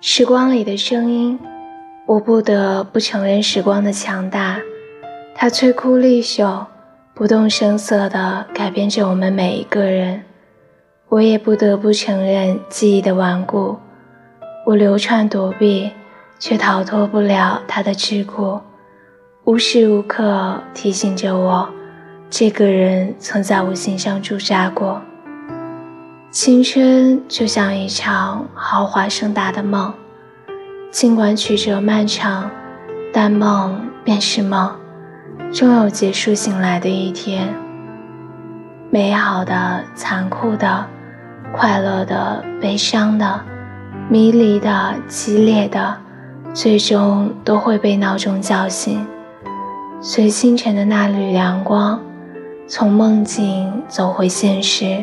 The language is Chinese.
时光里的声音，我不得不承认时光的强大，它摧枯立朽，不动声色地改变着我们每一个人。我也不得不承认记忆的顽固，我流窜躲避，却逃脱不了它的桎梏，无时无刻提醒着我，这个人曾在我心上驻扎过。青春就像一场豪华盛大的梦，尽管曲折漫长，但梦便是梦，终有结束醒来的一天。美好的、残酷的、快乐的、悲伤的、迷离的、激烈的，最终都会被闹钟叫醒，随清晨的那缕阳光，从梦境走回现实。